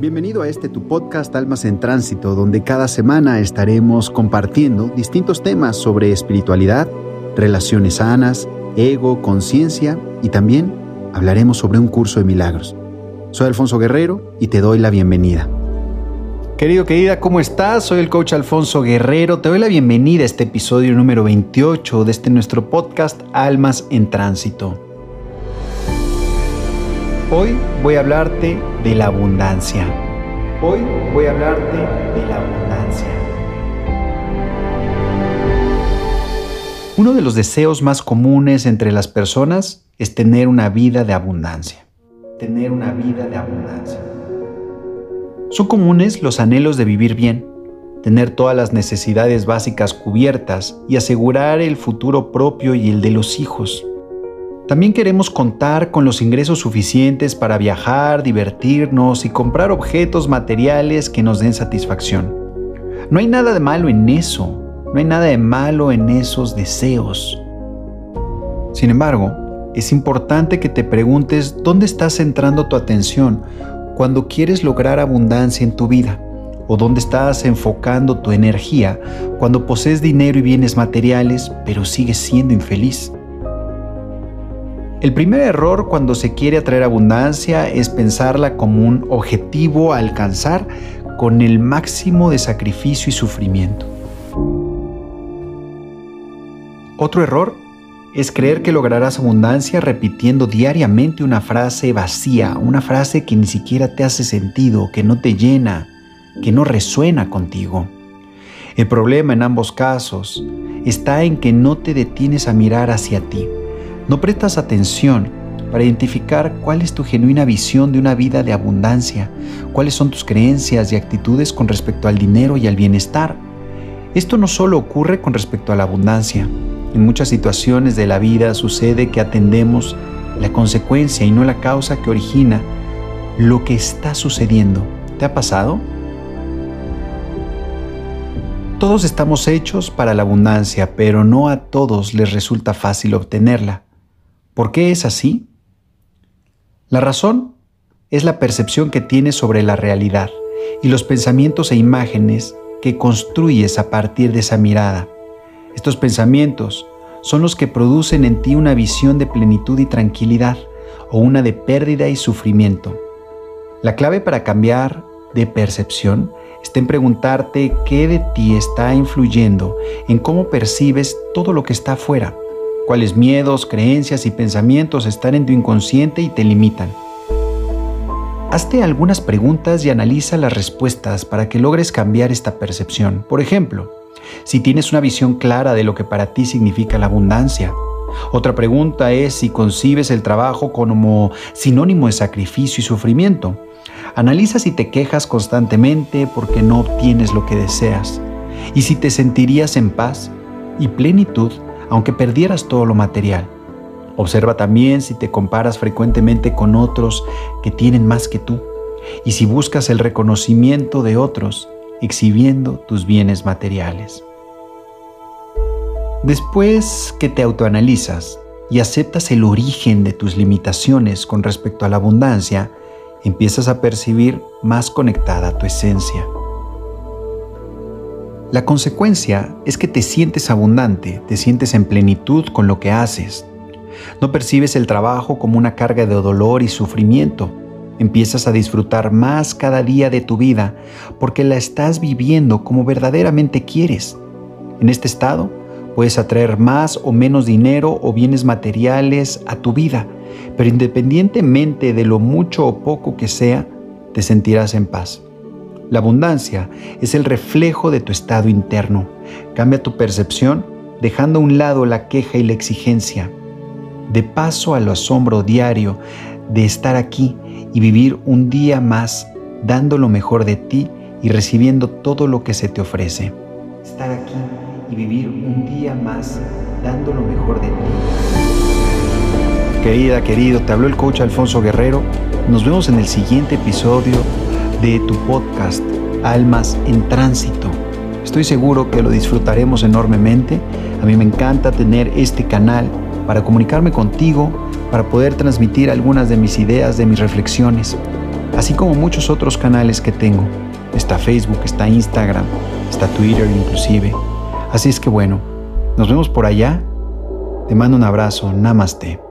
Bienvenido a este tu podcast Almas en Tránsito, donde cada semana estaremos compartiendo distintos temas sobre espiritualidad, relaciones sanas, ego, conciencia y también hablaremos sobre un curso de milagros. Soy Alfonso Guerrero y te doy la bienvenida. Querido, querida, ¿cómo estás? Soy el coach Alfonso Guerrero. Te doy la bienvenida a este episodio número 28 de este nuestro podcast Almas en Tránsito. Hoy voy a hablarte de la abundancia. Hoy voy a hablarte de la abundancia. Uno de los deseos más comunes entre las personas es tener una vida de abundancia. Tener una vida de abundancia. Son comunes los anhelos de vivir bien, tener todas las necesidades básicas cubiertas y asegurar el futuro propio y el de los hijos. También queremos contar con los ingresos suficientes para viajar, divertirnos y comprar objetos materiales que nos den satisfacción. No hay nada de malo en eso, no hay nada de malo en esos deseos. Sin embargo, es importante que te preguntes dónde estás centrando tu atención cuando quieres lograr abundancia en tu vida o dónde estás enfocando tu energía cuando posees dinero y bienes materiales pero sigues siendo infeliz. El primer error cuando se quiere atraer abundancia es pensarla como un objetivo a alcanzar con el máximo de sacrificio y sufrimiento. Otro error es creer que lograrás abundancia repitiendo diariamente una frase vacía, una frase que ni siquiera te hace sentido, que no te llena, que no resuena contigo. El problema en ambos casos está en que no te detienes a mirar hacia ti no prestas atención para identificar cuál es tu genuina visión de una vida de abundancia, cuáles son tus creencias y actitudes con respecto al dinero y al bienestar. Esto no solo ocurre con respecto a la abundancia. En muchas situaciones de la vida sucede que atendemos la consecuencia y no la causa que origina lo que está sucediendo. ¿Te ha pasado? Todos estamos hechos para la abundancia, pero no a todos les resulta fácil obtenerla. ¿Por qué es así? La razón es la percepción que tienes sobre la realidad y los pensamientos e imágenes que construyes a partir de esa mirada. Estos pensamientos son los que producen en ti una visión de plenitud y tranquilidad o una de pérdida y sufrimiento. La clave para cambiar de percepción está en preguntarte qué de ti está influyendo en cómo percibes todo lo que está afuera cuáles miedos, creencias y pensamientos están en tu inconsciente y te limitan. Hazte algunas preguntas y analiza las respuestas para que logres cambiar esta percepción. Por ejemplo, si tienes una visión clara de lo que para ti significa la abundancia. Otra pregunta es si concibes el trabajo como sinónimo de sacrificio y sufrimiento. Analiza si te quejas constantemente porque no obtienes lo que deseas y si te sentirías en paz y plenitud aunque perdieras todo lo material. Observa también si te comparas frecuentemente con otros que tienen más que tú y si buscas el reconocimiento de otros exhibiendo tus bienes materiales. Después que te autoanalizas y aceptas el origen de tus limitaciones con respecto a la abundancia, empiezas a percibir más conectada tu esencia. La consecuencia es que te sientes abundante, te sientes en plenitud con lo que haces. No percibes el trabajo como una carga de dolor y sufrimiento. Empiezas a disfrutar más cada día de tu vida porque la estás viviendo como verdaderamente quieres. En este estado puedes atraer más o menos dinero o bienes materiales a tu vida, pero independientemente de lo mucho o poco que sea, te sentirás en paz. La abundancia es el reflejo de tu estado interno. Cambia tu percepción dejando a un lado la queja y la exigencia. De paso al asombro diario de estar aquí y vivir un día más dando lo mejor de ti y recibiendo todo lo que se te ofrece. Estar aquí y vivir un día más dando lo mejor de ti. Querida, querido, te habló el coach Alfonso Guerrero. Nos vemos en el siguiente episodio de tu podcast Almas en Tránsito. Estoy seguro que lo disfrutaremos enormemente. A mí me encanta tener este canal para comunicarme contigo, para poder transmitir algunas de mis ideas, de mis reflexiones. así como muchos otros canales que tengo. Está Facebook, está Instagram, está Twitter inclusive. Así es que bueno, nos vemos por allá. Te mando un abrazo, namaste.